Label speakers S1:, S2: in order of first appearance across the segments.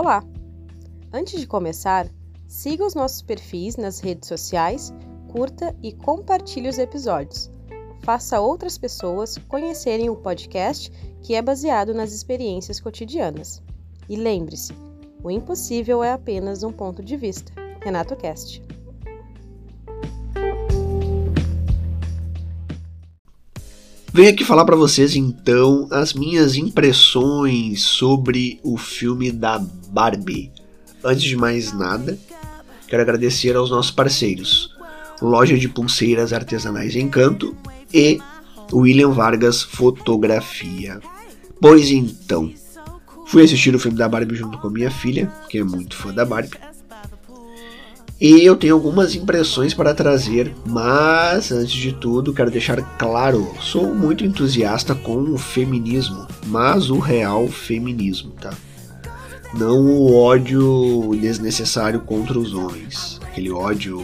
S1: Olá! Antes de começar, siga os nossos perfis nas redes sociais, curta e compartilhe os episódios. Faça outras pessoas conhecerem o podcast que é baseado nas experiências cotidianas. E lembre-se, o impossível é apenas um ponto de vista. Renato Cast.
S2: Venho aqui falar para vocês então as minhas impressões sobre o filme da Barbie. Antes de mais nada, quero agradecer aos nossos parceiros, Loja de Pulseiras Artesanais Encanto e William Vargas Fotografia. Pois então, fui assistir o filme da Barbie junto com minha filha, que é muito fã da Barbie. E eu tenho algumas impressões para trazer, mas antes de tudo quero deixar claro, sou muito entusiasta com o feminismo, mas o real feminismo, tá? Não o ódio desnecessário contra os homens, aquele ódio,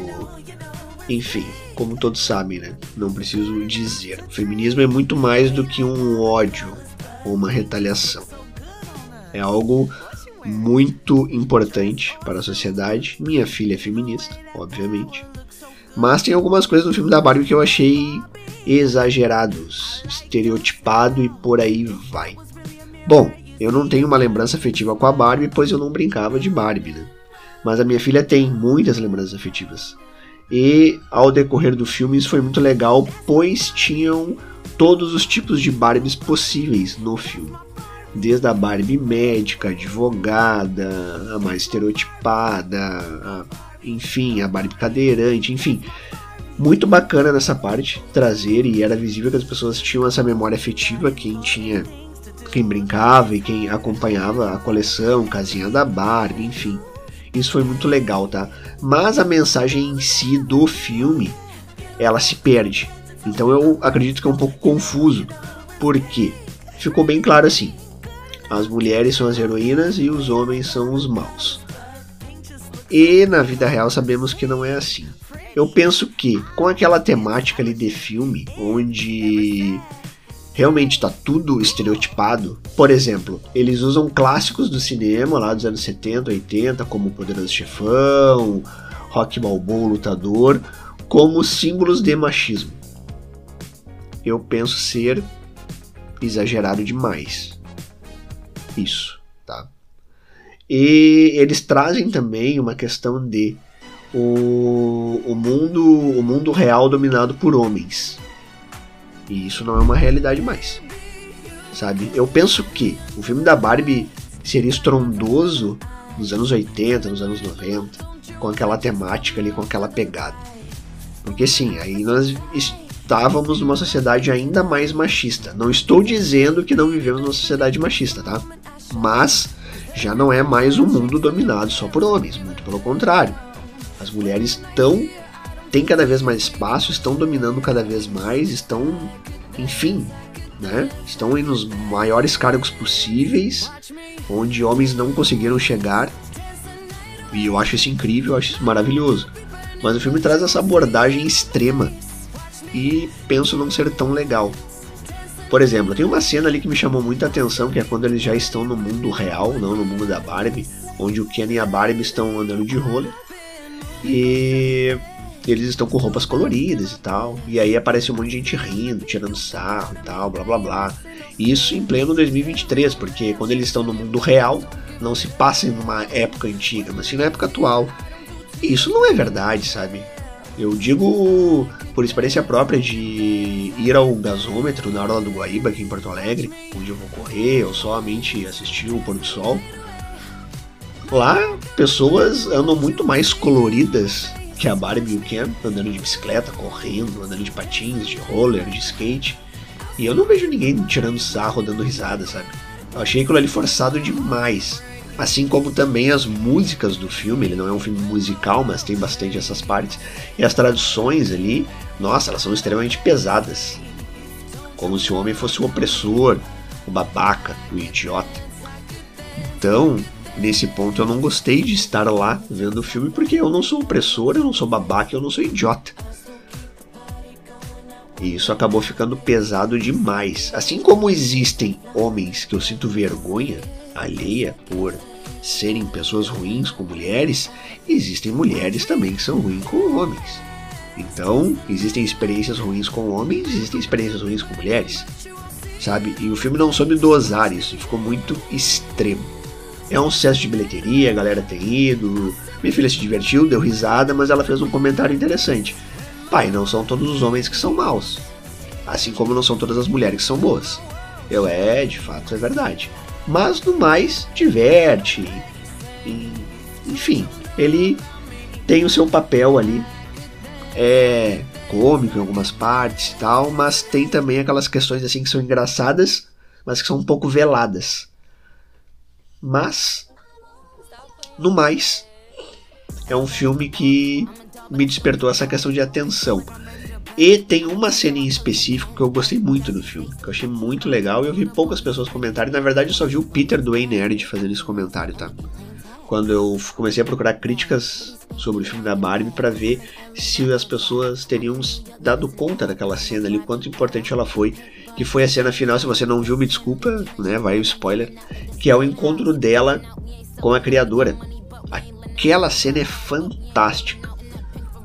S2: enfim, como todos sabem, né? Não preciso dizer. O feminismo é muito mais do que um ódio ou uma retaliação. É algo muito importante para a sociedade. Minha filha é feminista, obviamente. Mas tem algumas coisas no filme da Barbie que eu achei exagerados, estereotipado e por aí vai. Bom, eu não tenho uma lembrança afetiva com a Barbie, pois eu não brincava de Barbie, né? Mas a minha filha tem muitas lembranças afetivas. E ao decorrer do filme isso foi muito legal, pois tinham todos os tipos de Barbies possíveis no filme desde a Barbie médica, advogada, a mais estereotipada, a, enfim, a Barbie cadeirante, enfim. Muito bacana nessa parte trazer e era visível que as pessoas tinham essa memória afetiva, quem tinha, quem brincava e quem acompanhava a coleção, casinha da Barbie, enfim. Isso foi muito legal, tá? Mas a mensagem em si do filme, ela se perde. Então eu acredito que é um pouco confuso, porque ficou bem claro assim: as mulheres são as heroínas e os homens são os maus. E na vida real sabemos que não é assim. Eu penso que com aquela temática ali de filme, onde realmente está tudo estereotipado. Por exemplo, eles usam clássicos do cinema lá dos anos 70, 80, como Poderoso Chefão, Rock Balboa, Lutador, como símbolos de machismo. Eu penso ser exagerado demais isso, tá? E eles trazem também uma questão de o, o mundo o mundo real dominado por homens. E isso não é uma realidade mais. Sabe? Eu penso que o filme da Barbie seria estrondoso nos anos 80, nos anos 90, com aquela temática ali, com aquela pegada. Porque sim, aí nós estávamos numa sociedade ainda mais machista. Não estou dizendo que não vivemos numa sociedade machista, tá? Mas já não é mais um mundo dominado só por homens, muito pelo contrário. As mulheres estão têm cada vez mais espaço, estão dominando cada vez mais, estão, enfim, né? Estão nos maiores cargos possíveis, onde homens não conseguiram chegar. E eu acho isso incrível, eu acho isso maravilhoso. Mas o filme traz essa abordagem extrema e penso não ser tão legal. Por exemplo, tem uma cena ali que me chamou muita atenção, que é quando eles já estão no mundo real, não no mundo da Barbie, onde o Ken e a Barbie estão andando de roller. E eles estão com roupas coloridas e tal. E aí aparece um monte de gente rindo, tirando sarro e tal, blá blá blá. Isso em pleno 2023, porque quando eles estão no mundo real, não se passa em uma época antiga, mas sim na época atual. E isso não é verdade, sabe? Eu digo por experiência própria de ir ao gasômetro na Orla do Guaíba, aqui em Porto Alegre, onde eu vou correr ou somente assistir o pôr do sol. Lá, pessoas andam muito mais coloridas que a Barbie e o Ken, andando de bicicleta, correndo, andando de patins, de roller, de skate. E eu não vejo ninguém tirando sarro, dando risada, sabe? Eu achei aquilo ali forçado demais. Assim como também as músicas do filme, ele não é um filme musical, mas tem bastante essas partes. E as traduções ali, nossa, elas são extremamente pesadas. Como se o homem fosse o opressor, o babaca, o idiota. Então, nesse ponto eu não gostei de estar lá vendo o filme porque eu não sou opressor, eu não sou babaca, eu não sou idiota. E isso acabou ficando pesado demais. Assim como existem homens que eu sinto vergonha alheia por serem pessoas ruins com mulheres, existem mulheres também que são ruins com homens. Então, existem experiências ruins com homens, existem experiências ruins com mulheres, sabe? E o filme não soube dosar isso, ficou muito extremo. É um sucesso de bilheteria, a galera tem ido, minha filha se divertiu, deu risada, mas ela fez um comentário interessante. Pai, não são todos os homens que são maus, assim como não são todas as mulheres que são boas. Eu é, de fato, é verdade. Mas no mais, diverte. E, enfim, ele tem o seu papel ali é cômico em algumas partes e tal, mas tem também aquelas questões assim que são engraçadas, mas que são um pouco veladas. Mas, no mais, é um filme que me despertou essa questão de atenção. E tem uma cena em específico que eu gostei muito do filme, que eu achei muito legal e eu vi poucas pessoas comentarem. Na verdade, eu só vi o Peter do Nerd fazendo esse comentário, tá? Quando eu comecei a procurar críticas sobre o filme da Barbie para ver se as pessoas teriam dado conta daquela cena ali, quanto importante ela foi. Que foi a cena final, se você não viu, me desculpa, né? Vai o spoiler. Que é o encontro dela com a criadora. Aquela cena é fantástica.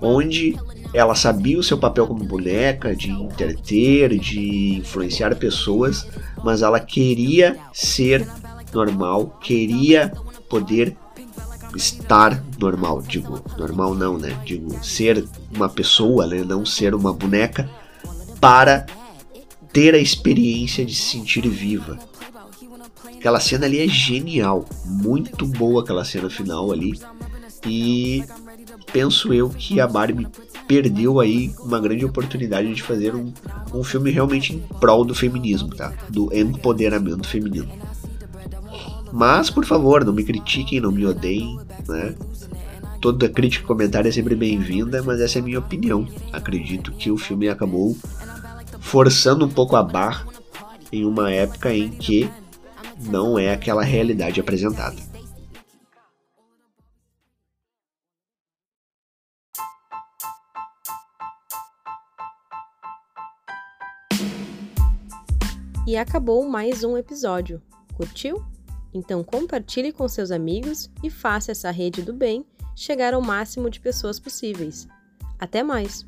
S2: Onde ela sabia o seu papel como boneca, de entreter, de influenciar pessoas, mas ela queria ser normal, queria poder estar normal, digo, normal não, né? Digo, ser uma pessoa, né? Não ser uma boneca para ter a experiência de se sentir viva. Aquela cena ali é genial, muito boa aquela cena final ali. E penso eu que a Barbie perdeu aí uma grande oportunidade de fazer um, um filme realmente em prol do feminismo, tá? Do empoderamento feminino. Mas, por favor, não me critiquem, não me odeiem, né? Toda crítica e comentário é sempre bem-vinda, mas essa é a minha opinião. Acredito que o filme acabou forçando um pouco a barra em uma época em que não é aquela realidade apresentada.
S1: E acabou mais um episódio. Curtiu? Então compartilhe com seus amigos e faça essa rede do bem chegar ao máximo de pessoas possíveis. Até mais!